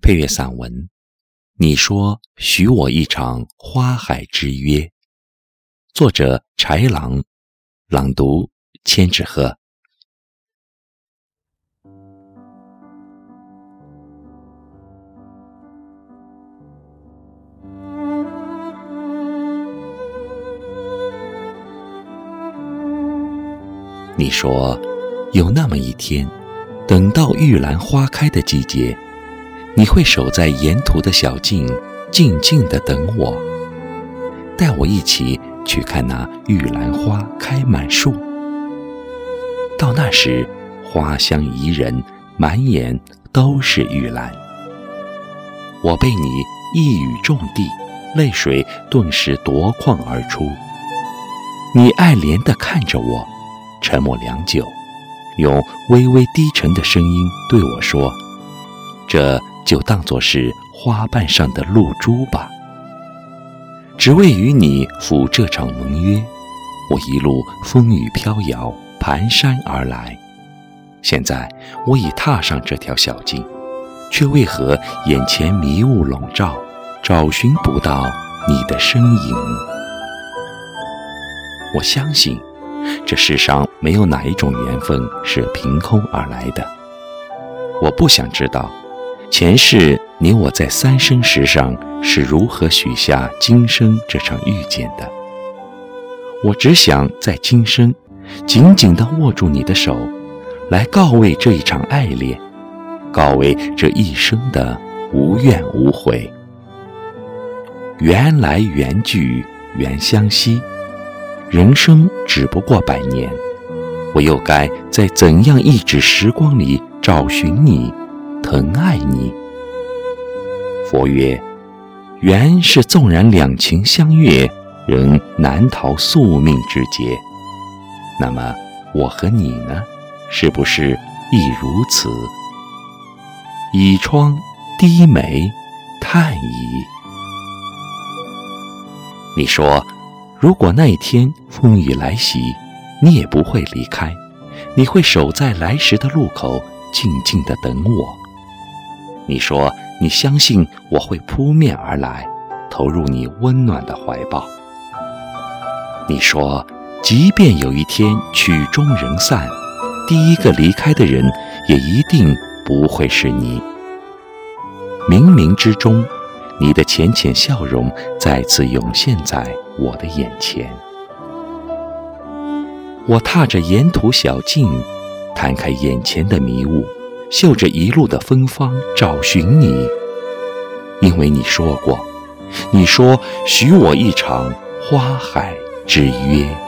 配乐散文，你说许我一场花海之约。作者：柴郎，朗读：千纸鹤。你说，有那么一天，等到玉兰花开的季节。你会守在沿途的小径，静静地等我，带我一起去看那玉兰花开满树。到那时，花香宜人，满眼都是玉兰。我被你一语中的，泪水顿时夺眶而出。你爱怜地看着我，沉默良久，用微微低沉的声音对我说：“这。”就当作是花瓣上的露珠吧，只为与你赴这场盟约。我一路风雨飘摇，蹒跚而来。现在我已踏上这条小径，却为何眼前迷雾笼罩，找寻不到你的身影？我相信，这世上没有哪一种缘分是凭空而来的。我不想知道。前世你我在三生石上是如何许下今生这场遇见的？我只想在今生紧紧地握住你的手，来告慰这一场爱恋，告慰这一生的无怨无悔。缘来缘聚缘相惜，人生只不过百年，我又该在怎样一指时光里找寻你？疼爱你，佛曰：缘是纵然两情相悦，仍难逃宿命之劫。那么我和你呢？是不是亦如此？倚窗低眉叹矣。你说，如果那一天风雨来袭，你也不会离开，你会守在来时的路口，静静的等我。你说你相信我会扑面而来，投入你温暖的怀抱。你说，即便有一天曲终人散，第一个离开的人也一定不会是你。冥冥之中，你的浅浅笑容再次涌现在我的眼前。我踏着沿途小径，摊开眼前的迷雾。嗅着一路的芬芳，找寻你，因为你说过，你说许我一场花海之约。